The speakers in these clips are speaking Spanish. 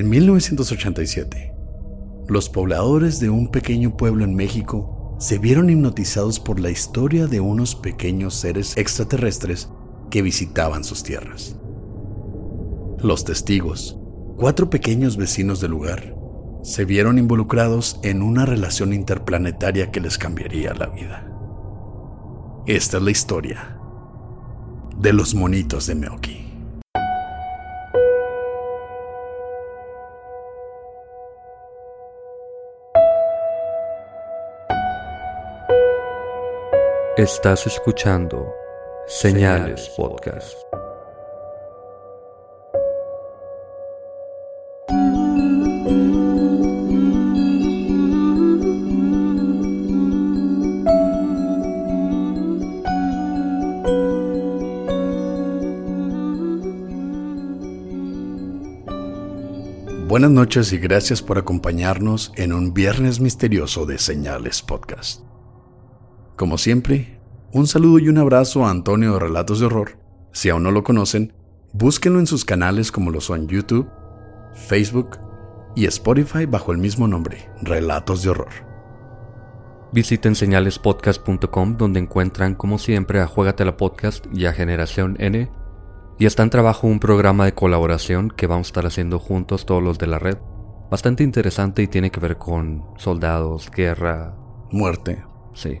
En 1987, los pobladores de un pequeño pueblo en México se vieron hipnotizados por la historia de unos pequeños seres extraterrestres que visitaban sus tierras. Los testigos, cuatro pequeños vecinos del lugar, se vieron involucrados en una relación interplanetaria que les cambiaría la vida. Esta es la historia de los monitos de Meoki. Estás escuchando Señales Podcast. Buenas noches y gracias por acompañarnos en un viernes misterioso de Señales Podcast. Como siempre, un saludo y un abrazo a Antonio de Relatos de Horror. Si aún no lo conocen, búsquenlo en sus canales como lo son YouTube, Facebook y Spotify bajo el mismo nombre, Relatos de Horror. Visiten señalespodcast.com donde encuentran como siempre a Juegatela Podcast y a Generación N y está en trabajo un programa de colaboración que vamos a estar haciendo juntos todos los de la red. Bastante interesante y tiene que ver con soldados, guerra. Muerte. Sí,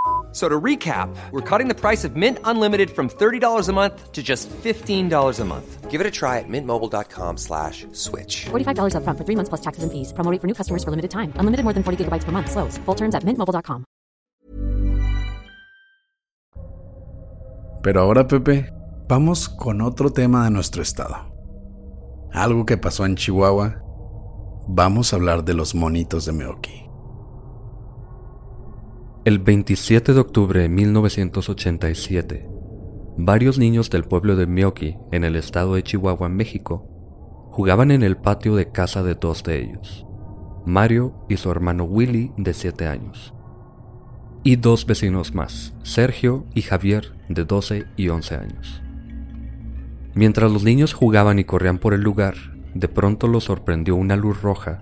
F- So to recap, we're cutting the price of Mint Unlimited from $30 a month to just $15 a month. Give it a try at mintmobile.com slash switch. $45 upfront for three months plus taxes and fees. Promo for new customers for limited time. Unlimited more than 40 gigabytes per month. Slows. Full terms at mintmobile.com. Pero ahora, Pepe, vamos con otro tema de nuestro estado. Algo que pasó en Chihuahua. Vamos a hablar de los monitos de Meoki. El 27 de octubre de 1987, varios niños del pueblo de Mioki, en el estado de Chihuahua, México, jugaban en el patio de casa de dos de ellos, Mario y su hermano Willy de 7 años, y dos vecinos más, Sergio y Javier de 12 y 11 años. Mientras los niños jugaban y corrían por el lugar, de pronto los sorprendió una luz roja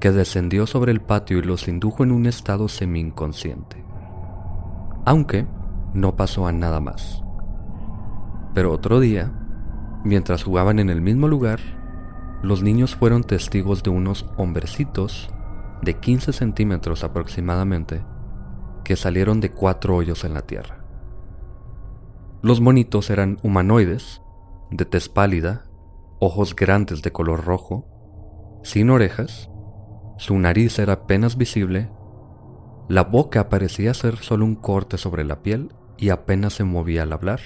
que descendió sobre el patio y los indujo en un estado semi-inconsciente. Aunque no pasó a nada más. Pero otro día, mientras jugaban en el mismo lugar, los niños fueron testigos de unos hombrecitos de 15 centímetros aproximadamente que salieron de cuatro hoyos en la tierra. Los monitos eran humanoides, de tez pálida, ojos grandes de color rojo, sin orejas su nariz era apenas visible, la boca parecía ser solo un corte sobre la piel y apenas se movía al hablar.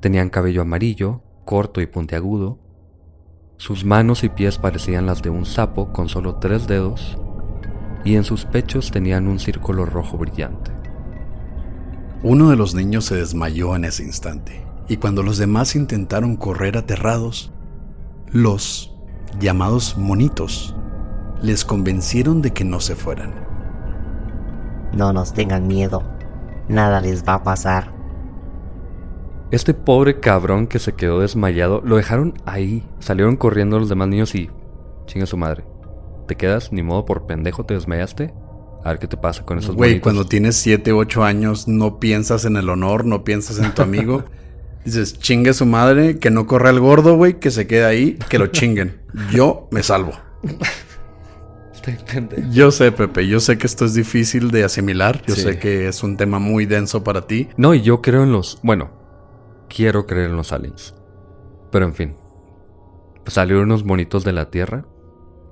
Tenían cabello amarillo, corto y puntiagudo. Sus manos y pies parecían las de un sapo con solo tres dedos y en sus pechos tenían un círculo rojo brillante. Uno de los niños se desmayó en ese instante y cuando los demás intentaron correr aterrados, los llamados monitos les convencieron de que no se fueran. No nos tengan miedo. Nada les va a pasar. Este pobre cabrón que se quedó desmayado, lo dejaron ahí. Salieron corriendo los demás niños y... Chinga su madre. ¿Te quedas? Ni modo por pendejo, te desmayaste. A ver qué te pasa con esos Güey, cuando tienes 7, 8 años, no piensas en el honor, no piensas en tu amigo. Dices, chingue su madre, que no corra el gordo, güey, que se quede ahí, que lo chinguen. Yo me salvo. Yo sé, Pepe, yo sé que esto es difícil de asimilar. Yo Sí. sé que es un tema muy denso para ti. No, y yo creo en los... Bueno, quiero creer en los aliens. Pero en fin. Pues salieron unos monitos de la Tierra.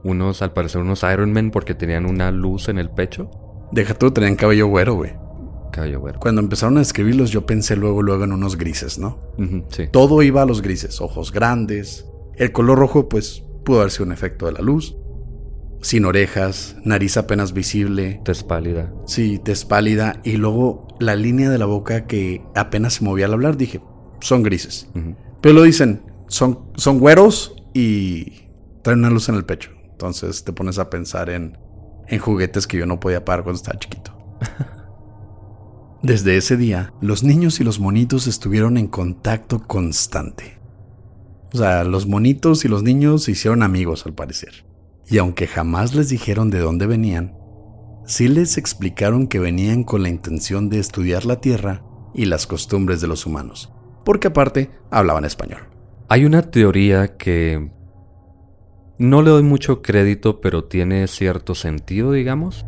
Unos, al parecer, unos Iron Man porque tenían una luz en el pecho. Deja tú, tenían cabello güero, güey. Cabello güero. Cuando empezaron a escribirlos, yo pensé luego, luego en unos grises, ¿no? Sí. Todo iba a los grises, ojos grandes. El color rojo, pues, pudo haber sido un efecto de la luz. Sin orejas, nariz apenas visible. Tez pálida. Sí, tez pálida. Y luego la línea de la boca que apenas se movía al hablar, dije, son grises. Pero lo dicen, son, son güeros y traen una luz en el pecho. Entonces te pones a pensar en, en juguetes que yo no podía pagar cuando estaba chiquito. Desde ese día, los niños y los monitos estuvieron en contacto constante. O sea, los monitos y los niños se hicieron amigos al parecer. Y aunque jamás les dijeron de dónde venían, sí les explicaron que venían con la intención de estudiar la Tierra y las costumbres de los humanos, porque aparte hablaban español. Hay una teoría que no le doy mucho crédito, pero tiene cierto sentido, digamos,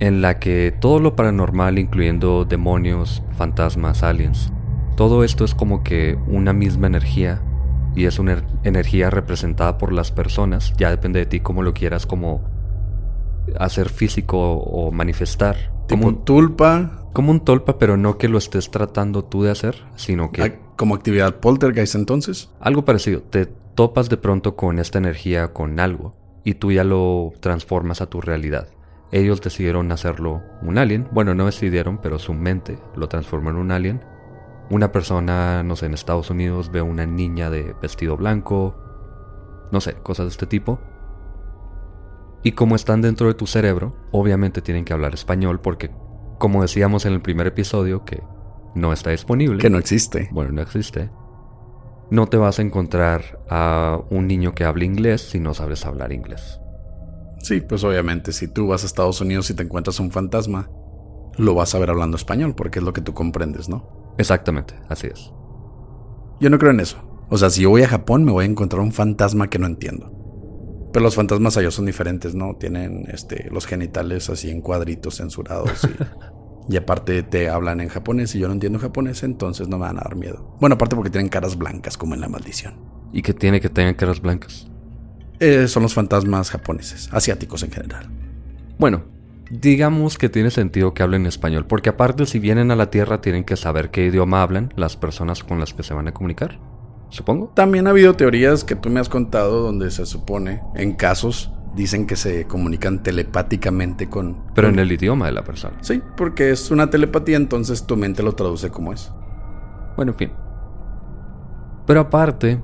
en la que todo lo paranormal, incluyendo demonios, fantasmas, aliens, todo esto es como que una misma energía y es una er- energía representada por las personas, ya depende de ti cómo lo quieras como hacer físico o manifestar. Tipo Como un, tulpa, como un tolpa, pero no que lo estés tratando tú de hacer, sino que... ah, como actividad poltergeist entonces. Algo parecido, te topas de pronto con esta energía, con algo, y tú ya lo transformas a tu realidad. Ellos decidieron hacerlo un alien, bueno, no decidieron, pero su mente lo transformó en un alien. Una persona, no sé, en Estados Unidos ve a una niña de vestido blanco, no sé, cosas de este tipo. Y como están dentro de tu cerebro, obviamente tienen que hablar español porque, como decíamos en el primer episodio, que no está disponible. Que no existe. Bueno, no existe. No te vas a encontrar a un niño que hable inglés si no sabes hablar inglés. Sí, pues obviamente, si tú vas a Estados Unidos y te encuentras un fantasma, lo vas a ver hablando español, porque es lo que tú comprendes, ¿no? Exactamente, así es. Yo no creo en eso. O sea, si yo voy a Japón, me voy a encontrar un fantasma que no entiendo. Pero los fantasmas allá son diferentes, ¿no? Tienen este, los genitales así en cuadritos censurados y, y aparte te hablan en japonés y yo no entiendo japonés, entonces no me van a dar miedo. Bueno, aparte porque tienen caras blancas como en la maldición. ¿Y que tiene que tener caras blancas? Eh, son los fantasmas japoneses, asiáticos en general. Bueno, digamos que tiene sentido que hablen español, porque aparte si vienen a la Tierra tienen que saber qué idioma hablan las personas con las que se van a comunicar. Supongo. También ha habido teorías que tú me has contado donde se supone, en casos, dicen que se comunican telepáticamente con... Pero con- en el idioma de la persona. Sí, porque es una telepatía, entonces tu mente lo traduce como es. Bueno, en fin. Pero aparte,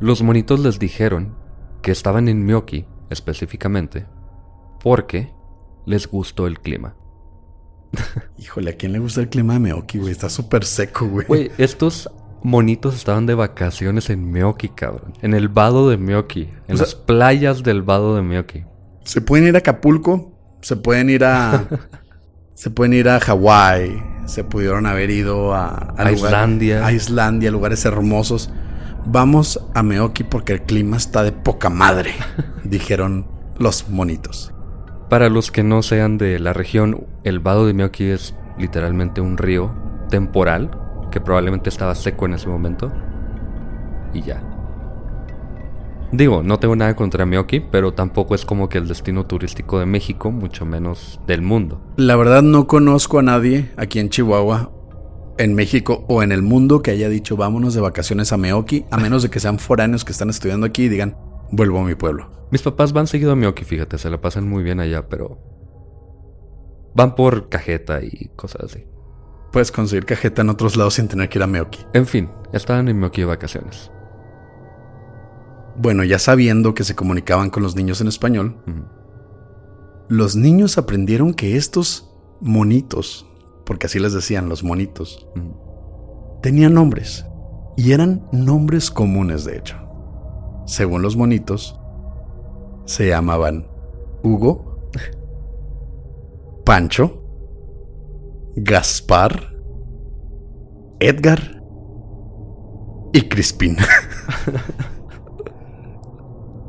los monitos les dijeron que estaban en Myoki específicamente porque les gustó el clima. Híjole, ¿a quién le gusta el clima de Meoki, güey? Está súper seco, güey. Güey, estos monitos estaban de vacaciones en Myoki, cabrón. En el vado de Myoki. En O sea- las playas del vado de Myoki. Se pueden ir a Acapulco, se pueden ir a... se pueden ir a Hawái, se pudieron haber ido a... A lugar- Islandia. A Islandia, lugares hermosos. Vamos a Meoki porque el clima está de poca madre, dijeron los monitos. Para los que no sean de la región, el vado de Myoki es literalmente un río temporal que probablemente estaba seco en ese momento. Y ya. Digo, no tengo nada contra Myoki, pero tampoco es como que el destino turístico de México, mucho menos del mundo. La verdad no conozco a nadie aquí en Chihuahua, en México o en el mundo que haya dicho vámonos de vacaciones a Meoki, a menos de que sean foráneos que están estudiando aquí y digan vuelvo a mi pueblo. Mis papás van seguido a Myoki, fíjate, se la pasan muy bien allá, pero van por cajeta y cosas así. Puedes conseguir cajeta en otros lados sin tener que ir a Meoki. En fin, estaban en Meoki de vacaciones. Bueno, ya sabiendo que se comunicaban con los niños en español, los niños aprendieron que estos monitos, porque así les decían los monitos, tenían nombres. Y eran nombres comunes, de hecho. Según los monitos, se llamaban Hugo, Pancho, Gaspar, Edgar y Crispín.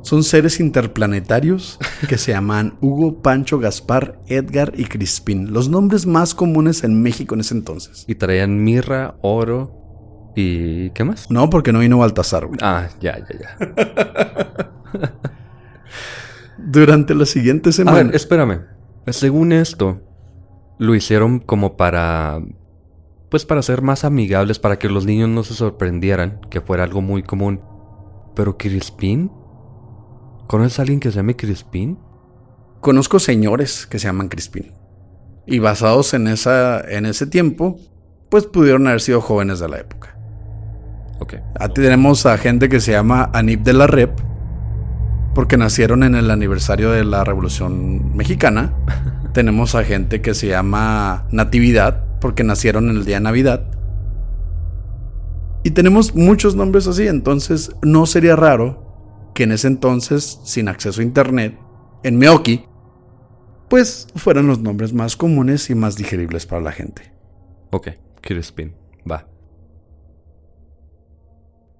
Son seres interplanetarios que se llaman Hugo, Pancho, Gaspar, Edgar y Crispín. Los nombres más comunes en México en ese entonces. Y traían mirra, oro y... ¿qué más? No, porque no vino Baltasar, güey. Ah, ya, ya, ya. Durante la siguiente A semana. ver, espérame. Según esto, lo hicieron como para... Pues para ser más amigables, para que los niños no se sorprendieran, que fuera algo muy común. Pero Crispín... ¿Conoces a alguien que se llame Crispín? Conozco señores que se llaman Crispín. Y basados en, esa, en ese tiempo, pues pudieron haber sido jóvenes de la época. Ok. Aquí tenemos a gente que se llama Anip de la Rep, porque nacieron en el aniversario de la Revolución Mexicana. tenemos a gente que se llama Natividad, porque nacieron en el día de Navidad. Y tenemos muchos nombres así, entonces no sería raro que en ese entonces, sin acceso a internet, en Meoki, pues fueran los nombres más comunes y más digeribles para la gente. Ok, Crispin. Va.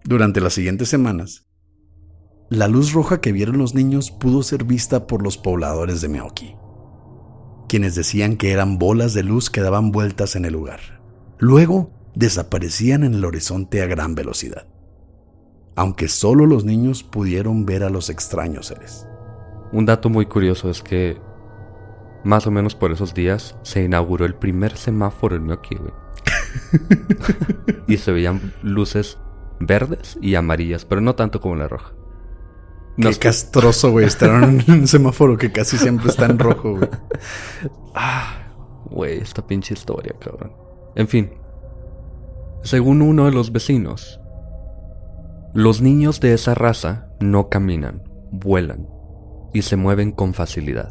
Durante las siguientes semanas, la luz roja que vieron los niños pudo ser vista por los pobladores de Meoki, quienes decían que eran bolas de luz que daban vueltas en el lugar. Luego desaparecían en el horizonte a gran velocidad, aunque solo los niños pudieron ver a los extraños seres. Un dato muy curioso es que más o menos por esos días se inauguró el primer semáforo en Meoki, güey. y se veían luces verdes y amarillas, pero no tanto como la roja. No Qué castroso, güey, estar en un semáforo que casi siempre está en rojo, güey. Güey, esta pinche historia, cabrón. En fin. Según uno de los vecinos, los niños de esa raza no caminan, vuelan y se mueven con facilidad.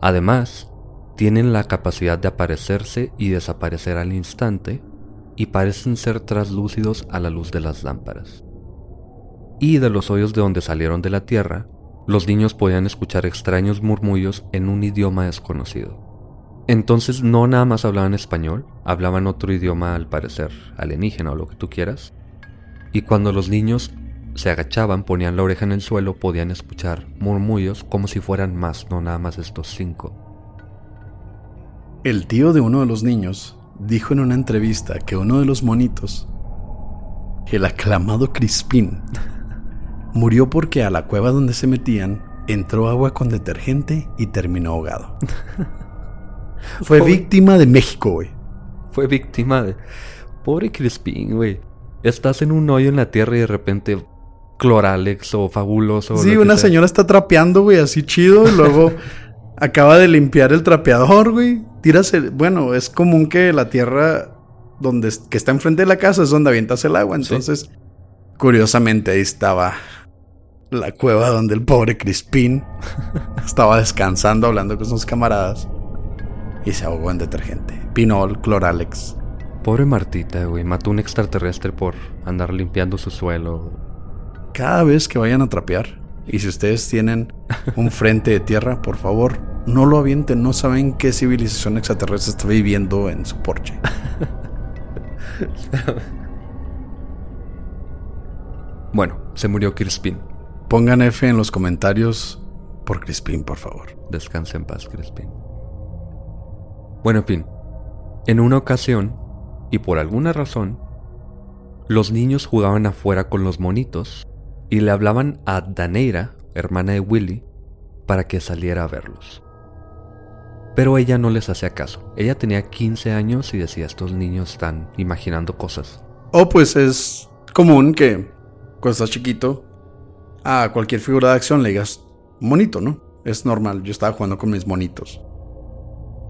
Además, tienen la capacidad de aparecerse y desaparecer al instante y parecen ser traslúcidos a la luz de las lámparas. Y de los hoyos de donde salieron de la tierra, los niños podían escuchar extraños murmullos en un idioma desconocido. Entonces no nada más hablaban español, hablaban otro idioma al parecer alienígena o lo que tú quieras. Y cuando los niños se agachaban, ponían la oreja en el suelo, podían escuchar murmullos como si fueran más, no nada más estos cinco. El tío de uno de los niños dijo en una entrevista que uno de los monitos, el aclamado Crispín, murió porque a la cueva donde se metían entró agua con detergente y terminó ahogado. Fue Pobre- víctima de México, güey. Fue víctima de... Pobre Crispín, güey. Estás en un hoyo en la tierra y de repente Cloralex o Fabuloso. Sí, una señora está trapeando, güey, así chido. y Luego acaba de limpiar el trapeador, güey. Tiras el. Bueno, es común que la tierra donde que está enfrente de la casa es donde avientas el agua. Entonces, curiosamente, ahí estaba la cueva donde el pobre Crispín estaba descansando, hablando con sus camaradas. Y se ahogó en detergente. Pinol, Cloralex. Pobre Martita, güey. Mató un extraterrestre por andar limpiando su suelo. cada vez que vayan a trapear, y si ustedes tienen un frente de tierra, por favor, no lo avienten, no saben qué civilización extraterrestre está viviendo en su porche. Bueno, se murió Crispin. Pongan F en los comentarios por Crispin, por favor. Descansa en paz, Crispin. Bueno, en fin. En una ocasión, y por alguna razón, los niños jugaban afuera con los monitos y le hablaban a Daneira, hermana de Willy, para que saliera a verlos. Pero ella no les hacía caso. Ella tenía 15 años y decía, estos niños están imaginando cosas. O pues es común que cuando estás chiquito, a cualquier figura de acción le digas monito, ¿no? Es normal, yo estaba jugando con mis monitos.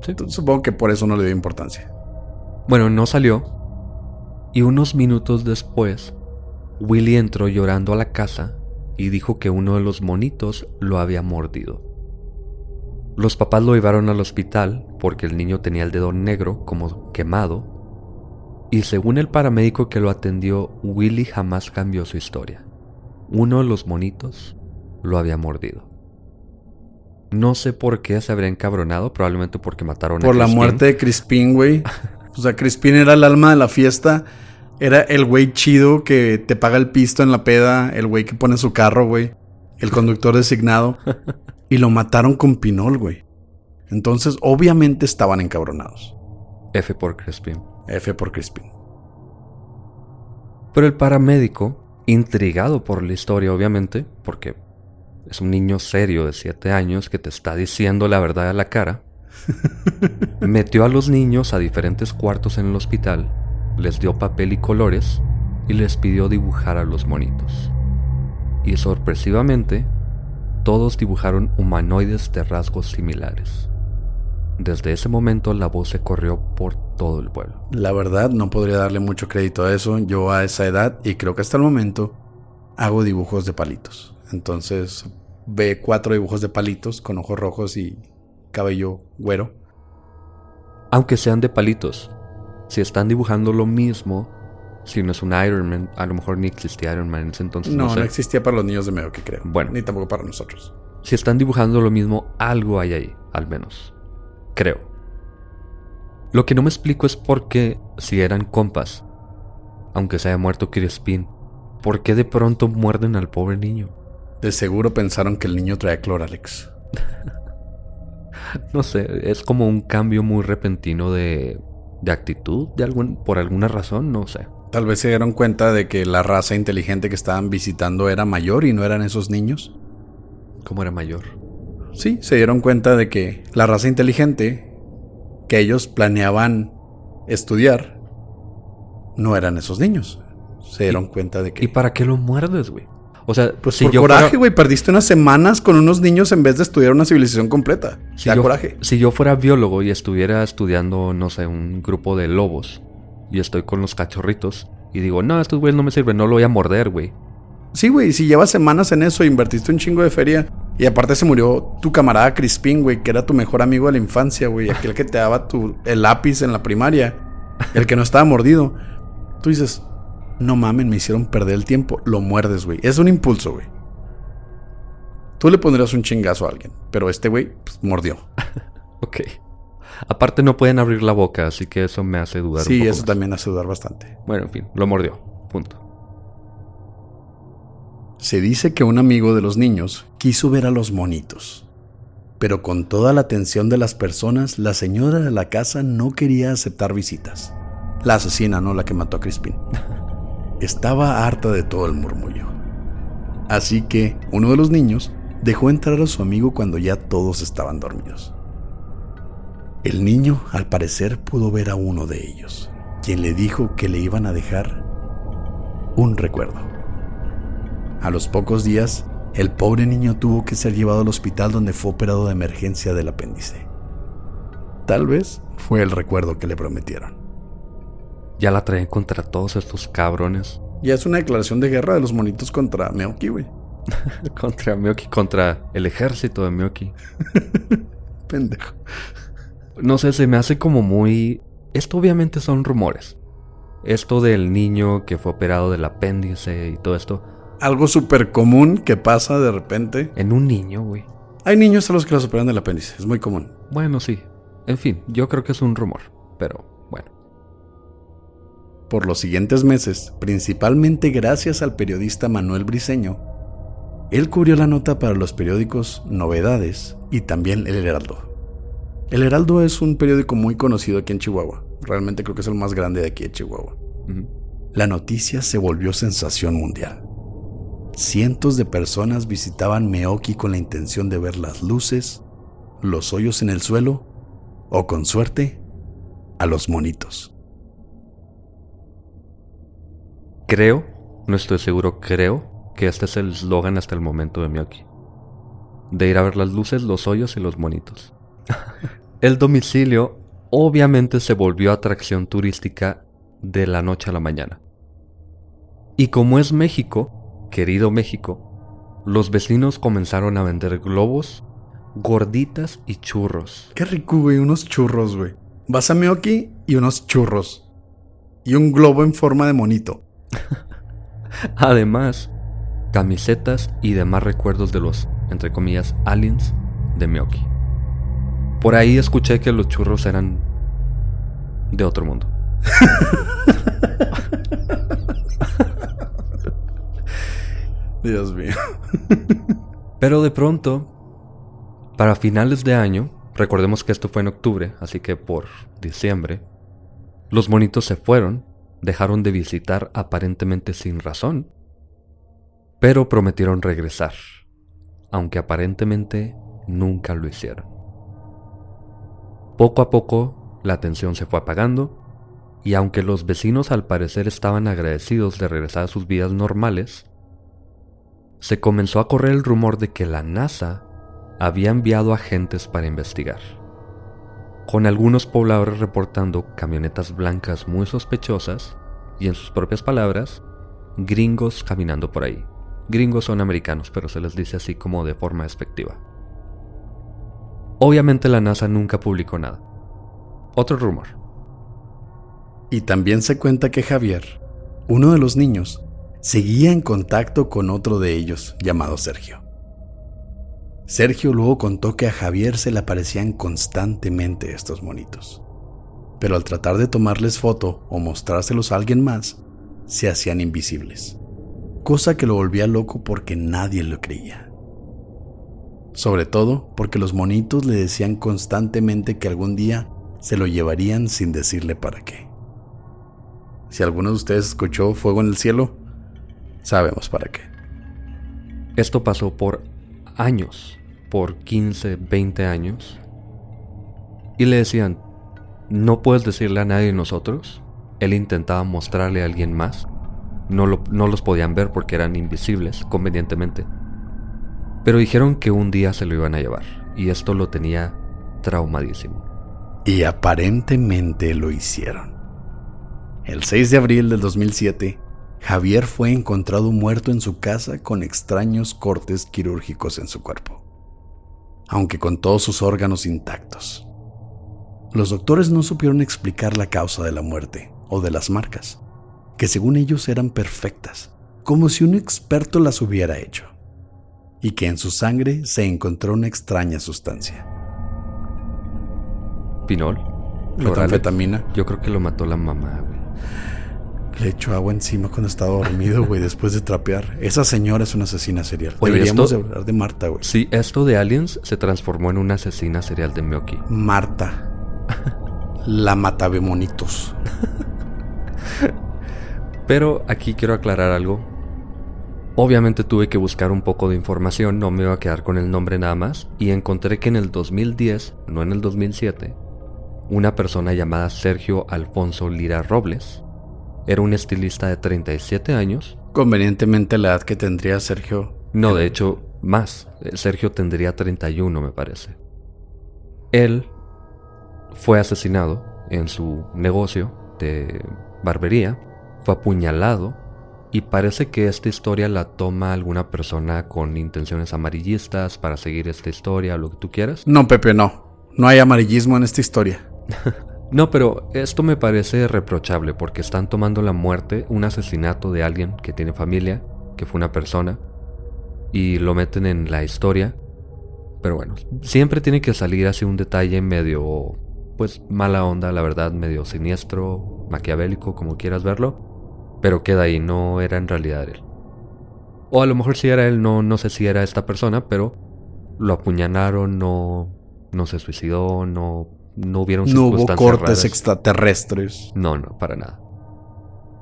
Sí. Entonces, supongo que por eso no le dio importancia. Bueno, no salió. Y unos minutos después, Willy entró llorando a la casa y dijo que uno de los monitos lo había mordido. Los papás lo llevaron al hospital porque el niño tenía el dedo negro como quemado y según el paramédico que lo atendió, Willy jamás cambió su historia. Uno de los monitos lo había mordido. No sé por qué se habría encabronado, probablemente porque mataron Por a la Crispin. muerte de Crispin, güey. O sea, Crispin era el alma de la fiesta. Era el güey chido que te paga el pisto en la peda. El güey que pone su carro, güey. El conductor designado. Y lo mataron con pinol, güey. Entonces, obviamente estaban encabronados. F por Crispin. F por Crispin. Pero el paramédico, intrigado por la historia, obviamente, porque es un niño serio de 7 años que te está diciendo la verdad a la cara, metió a los niños a diferentes cuartos en el hospital, les dio papel y colores y les pidió dibujar a los monitos. Y sorpresivamente, todos dibujaron humanoides de rasgos similares. Desde ese momento la voz se corrió por todo el pueblo. La verdad, no podría darle mucho crédito a eso. Yo a esa edad, y creo que hasta el momento, hago dibujos de palitos. Entonces, ve cuatro dibujos de palitos con ojos rojos y cabello güero. Aunque sean de palitos, si están dibujando lo mismo, si no es un Iron Man, a lo mejor ni existía Iron Man en ese entonces. No, No, existía para los niños de medio que creo. Bueno. Ni tampoco para nosotros. Si están dibujando lo mismo, algo hay ahí, al menos. Creo. Lo que no me explico es por qué, si eran compas, aunque se haya muerto Crispin, ¿por qué de pronto muerden al pobre niño? De seguro pensaron que el niño traía Cloralex. No sé, es como un cambio muy repentino de, de actitud, de algún, por alguna razón, no sé. Tal vez se dieron cuenta de que la raza inteligente que estaban visitando era mayor y no eran esos niños. ¿Cómo era mayor? Sí, se dieron cuenta de que la raza inteligente que ellos planeaban estudiar no eran esos niños. Se dieron cuenta de que... ¿Y para qué lo muerdes, güey? O sea, Pues si por yo coraje, fuera- güey. Perdiste unas semanas con unos niños en vez de estudiar una civilización completa. Si da yo, coraje. si yo fuera biólogo y estuviera estudiando, no sé, un grupo de lobos y estoy con los cachorritos y digo, no, estos güeyes no me sirven, no lo voy a morder, güey. Sí, güey. Si llevas semanas en eso, invertiste un chingo de feria. Y aparte se murió tu camarada Crispin, güey, que era tu mejor amigo de la infancia, güey. Aquel que te daba tu, el lápiz en la primaria. El que no estaba mordido. Tú dices, no mamen, me hicieron perder el tiempo. Lo muerdes, güey. Es un impulso, güey. Tú le pondrías un chingazo a alguien. Pero este güey, pues, mordió. Ok. Aparte no pueden abrir la boca, así que eso me hace dudar un Sí, poco eso más. también hace dudar bastante. Bueno, en fin, lo mordió. Punto. Se dice que un amigo de los niños quiso ver a los monitos. Pero con toda la atención de las personas, la señora de la casa no quería aceptar visitas. La asesina, no la que mató a Crispin. Estaba harta de todo el murmullo. Así que uno de los niños dejó entrar a su amigo cuando ya todos estaban dormidos. El niño, al parecer, pudo ver a uno de ellos, quien le dijo que le iban a dejar un recuerdo. A los pocos días, el pobre niño tuvo que ser llevado al hospital donde fue operado de emergencia del apéndice. Tal vez fue el recuerdo que le prometieron. Ya la traen contra todos estos cabrones. Ya es una declaración de guerra de los monitos contra Meoki, güey. contra Miyoki, contra el ejército de Miyoki. Pendejo. No sé, se me hace como muy... Esto obviamente son rumores. Esto del niño que fue operado del apéndice y todo esto. Algo súper común que pasa de repente. En un niño, güey. Hay niños a los que los operan del apéndice, es muy común. Bueno, sí. En fin, yo creo que es un rumor. Pero. Por los siguientes meses, principalmente gracias al periodista Manuel Briceño, él cubrió la nota para los periódicos Novedades y también El Heraldo. El Heraldo es un periódico muy conocido aquí en Chihuahua. Realmente creo que es el más grande de aquí de Chihuahua. La noticia se volvió sensación mundial. Cientos de personas visitaban Meoki con la intención de ver las luces, los hoyos en el suelo o, con suerte, a los monitos. Creo, no estoy seguro, creo que este es el eslogan hasta el momento de Miyoki. De ir a ver las luces, los hoyos y los monitos. el domicilio obviamente se volvió atracción turística de la noche a la mañana. Y como es México, querido México, los vecinos comenzaron a vender globos, gorditas y churros. Qué rico, güey, unos churros, güey. Vas a Meoki y unos churros. Y un globo en forma de monito. Además, camisetas y demás recuerdos de los, entre comillas, aliens de Meoki. Por ahí escuché que los churros eran de otro mundo. Dios mío. Pero de pronto, para finales de año, recordemos que esto fue en octubre, así que por diciembre, los monitos se fueron, dejaron de visitar aparentemente sin razón, pero prometieron regresar, aunque aparentemente nunca lo hicieron. Poco a poco, la tensión se fue apagando, y aunque los vecinos al parecer estaban agradecidos de regresar a sus vidas normales, se comenzó a correr el rumor de que la NASA había enviado agentes para investigar, con algunos pobladores reportando camionetas blancas muy sospechosas y en sus propias palabras, gringos caminando por ahí. Gringos son americanos, pero se les dice así como de forma despectiva. Obviamente la NASA nunca publicó nada. Otro rumor. Y también se cuenta que Javier, uno de los niños, seguía en contacto con otro de ellos llamado Sergio. Sergio luego contó que a Javier se le aparecían constantemente estos monitos, pero al tratar de tomarles foto o mostrárselos a alguien más, se hacían invisibles, cosa que lo volvía loco porque nadie lo creía. Sobre todo porque los monitos le decían constantemente que algún día se lo llevarían sin decirle para qué. Si alguno de ustedes escuchó fuego en el cielo, sabemos para qué. Esto pasó por años, por 15, 20 años, y le decían, no puedes decirle a nadie de nosotros. Él intentaba mostrarle a alguien más. No, no los podían ver porque eran invisibles, convenientemente. Pero dijeron que un día se lo iban a llevar, y esto lo tenía traumadísimo. Y aparentemente lo hicieron. El 6 de abril del 2007, Javier fue encontrado muerto en su casa con extraños cortes quirúrgicos en su cuerpo, aunque con todos sus órganos intactos. Los doctores no supieron explicar la causa de la muerte o de las marcas, que según ellos eran perfectas, como si un experto las hubiera hecho, y que en su sangre se encontró una extraña sustancia. Pinol. Metanfetamina. Yo creo que lo mató la mamá, güey. Le echó agua encima cuando estaba dormido, güey, después de trapear. Esa señora es una asesina serial. Oye, Deberíamos esto- de hablar de Marta, güey. Sí, esto de Aliens se transformó en una asesina serial de Miyoki. Marta. La matabemonitos. Pero aquí quiero aclarar algo. Obviamente tuve que buscar un poco de información, no me iba a quedar con el nombre nada más, y encontré que en el 2010, no en el 2007, una persona llamada Sergio Alfonso Lira Robles era un estilista de 37 años. Convenientemente la edad que tendría Sergio. No, de hecho, más. Eh, Sergio tendría 31, me parece. Él fue asesinado en su negocio de barbería, fue apuñalado y parece que esta historia la toma alguna persona con intenciones amarillistas para seguir esta historia o lo que tú quieras. No, Pepe, no. No hay amarillismo en esta historia. No, pero esto me parece reprochable porque están tomando la muerte, un asesinato de alguien que tiene familia, que fue una persona, y lo meten en la historia. Pero bueno, siempre tiene que salir así un detalle medio, pues mala onda, la verdad, medio siniestro, maquiavélico, como quieras verlo. Pero queda ahí, no era en realidad él. O a lo mejor sí era él, no, no sé si era esta persona, pero lo apuñalaron, no, no se suicidó, no, no hubieron No hubo cortes raras. extraterrestres. No, no, para nada.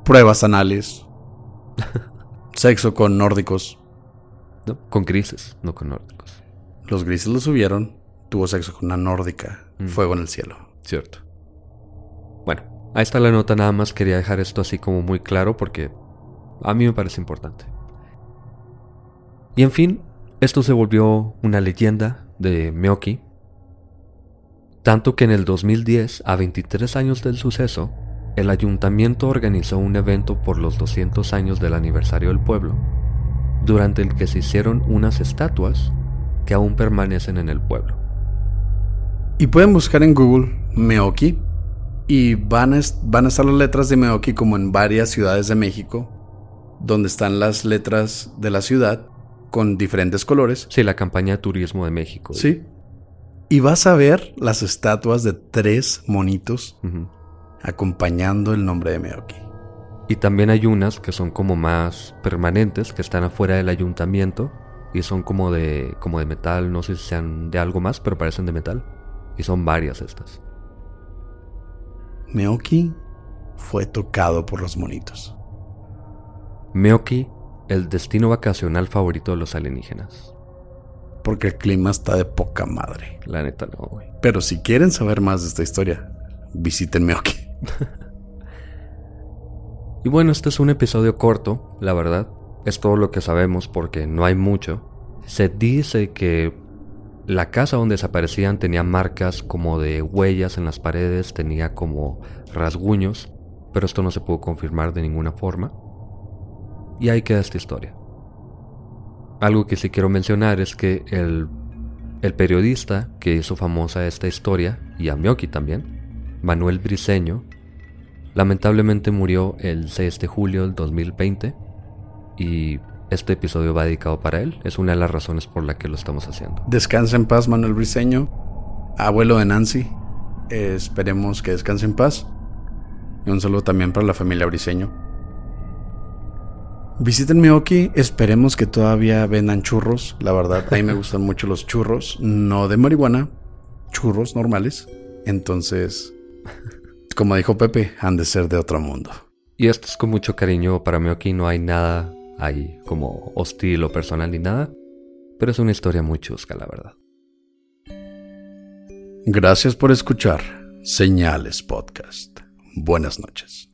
Pruebas anales. Sexo con nórdicos. No, con grises, no con nórdicos. Los grises lo subieron. Tuvo sexo con una nórdica. Mm. Fuego en el cielo. Cierto. Bueno, ahí está la nota, nada más quería dejar esto así como muy claro porque a mí me parece importante. Y en fin, esto se volvió una leyenda de Meoki. Tanto que en el 2010, a 23 años del suceso, el ayuntamiento organizó un evento por los 200 años del aniversario del pueblo, durante el que se hicieron unas estatuas que aún permanecen en el pueblo. Y pueden buscar en Google Meoki y van a, van a estar las letras de Meoki como en varias ciudades de México, donde están las letras de la ciudad con diferentes colores. Sí, la campaña de turismo de México. Sí. Y vas a ver las estatuas de tres monitos acompañando el nombre de Meoki. Y también hay unas que son como más permanentes, que están afuera del ayuntamiento y son como de, como de metal, no sé si sean de algo más, pero parecen de metal. Y son varias estas. Meoki fue tocado por los monitos. Meoki, el destino vacacional favorito de los alienígenas. Porque el clima está de poca madre. La neta no, güey. Pero si quieren saber más de esta historia, visiten Meoki. Y bueno, este es un episodio corto, la verdad. Es todo lo que sabemos porque no hay mucho. Se dice que la casa donde desaparecían tenía marcas como de huellas en las paredes, tenía como rasguños, pero esto no se pudo confirmar de ninguna forma. Y ahí queda esta historia. Algo que sí quiero mencionar es que el, periodista que hizo famosa esta historia, y a Mioki también, Manuel Briseño, lamentablemente murió el 6 de julio del 2020 y este episodio va dedicado para él. Es una de las razones por la que lo estamos haciendo. Descansa en paz, Manuel Briseño, abuelo de Nancy. Eh, esperemos que descanse en paz. Y un saludo también para la familia Briseño. Visiten Meoki, esperemos que todavía vendan churros. La verdad, a mí me gustan mucho los churros, no de marihuana, churros normales. Entonces, como dijo Pepe, han de ser de otro mundo. Y esto es con mucho cariño para Mioki, no hay nada ahí como hostil o personal ni nada, pero es una historia muy chusca, la verdad. Gracias por escuchar Señales Podcast. Buenas noches.